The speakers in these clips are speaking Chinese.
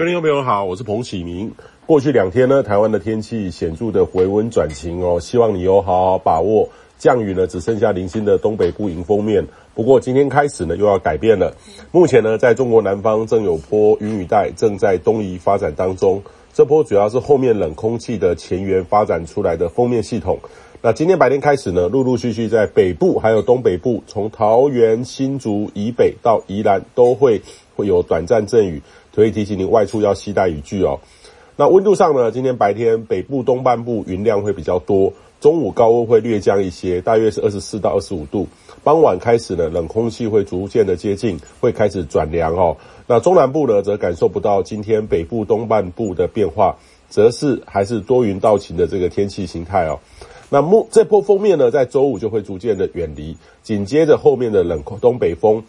各位朋友好，我是彭启明。过去两天呢，台湾的天气显著的回温转晴哦，希望你有好好把握。降雨呢，只剩下零星的东北部迎风面。不过今天开始呢，又要改变了。目前呢，在中国南方正有波云雨带正在东移发展当中。这波主要是后面冷空气的前缘发展出来的封面系统。那今天白天开始呢，陆陆续续在北部还有东北部，从桃园、新竹以北到宜兰，都会会有短暂阵雨。所以提醒您外出要携带雨具哦。那温度上呢，今天白天北部东半部云量会比较多，中午高温会略降一些，大约是二十四到二十五度。傍晚开始呢，冷空气会逐渐的接近，会开始转凉哦。那中南部呢，则感受不到今天北部东半部的变化，则是还是多云到晴的这个天气形态哦。那么这波锋面呢，在周五就会逐渐的远离，紧接着后面的冷空东北风。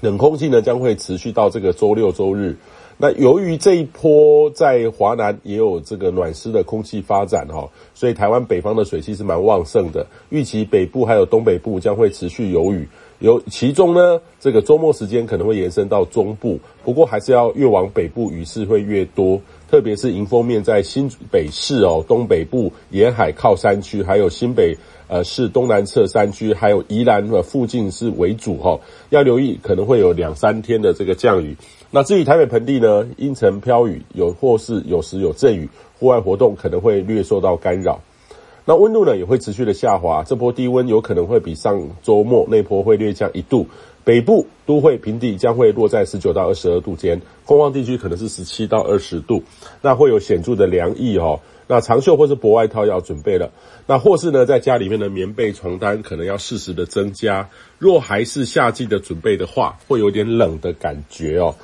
冷空气呢，将会持续到这个周六周日。那由于这一波在华南也有这个暖湿的空气发展哈，所以台湾北方的水汽是蛮旺盛的。预期北部还有东北部将会持续有雨，有其中呢，这个周末时间可能会延伸到中部。不过还是要越往北部雨势会越多，特别是迎风面在新北市哦，东北部沿海靠山区，还有新北。呃，市东南侧山区，还有宜兰的附近是为主哈，要留意可能会有两三天的这个降雨。那至于台北盆地呢，阴沉飘雨，有或是有时有阵雨，户外活动可能会略受到干扰。那温度呢也会持续的下滑，这波低温有可能会比上周末那波会略降一度。北部都会平地将会落在十九到二十二度间，空旷地区可能是十七到二十度，那会有显著的凉意哦。那长袖或是薄外套要准备了，那或是呢，在家里面的棉被、床单可能要适时的增加。若还是夏季的准备的话，会有点冷的感觉哦。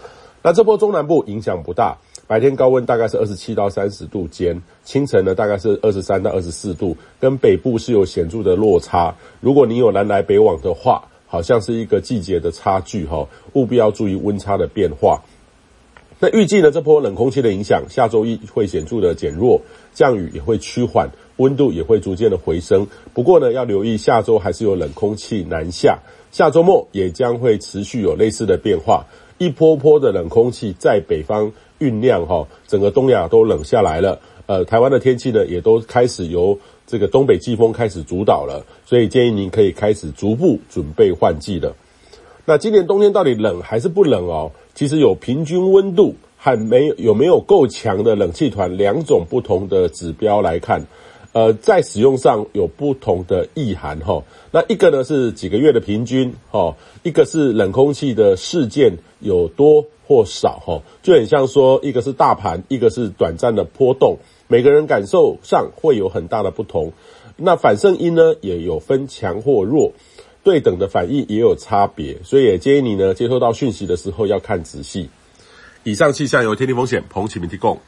那这波中南部影响不大，白天高温大概是二十七到三十度间，清晨呢大概是二十三到二十四度，跟北部是有显著的落差。如果你有南来北往的话，好像是一个季节的差距哈，务必要注意温差的变化。那预计呢，这波冷空气的影响，下周一会显著的减弱，降雨也会趋缓，温度也会逐渐的回升。不过呢，要留意下周还是有冷空气南下，下周末也将会持续有类似的变化，一波波的冷空气在北方酝酿哈，整个东亚都冷下来了。呃，台湾的天气呢，也都开始由这个东北季风开始主导了，所以建议您可以开始逐步准备换季了。那今年冬天到底冷还是不冷哦？其实有平均温度和没有有没有够强的冷气团两种不同的指标来看，呃，在使用上有不同的意涵哈。那一个呢是几个月的平均哈，一个是冷空气的事件有多或少哈，就很像说一个是大盘，一个是短暂的波动，每个人感受上会有很大的不同。那反胜音呢也有分强或弱。对等的反应也有差别，所以也建议你呢，接收到讯息的时候要看仔细。以上气象由天地风险彭启明提供。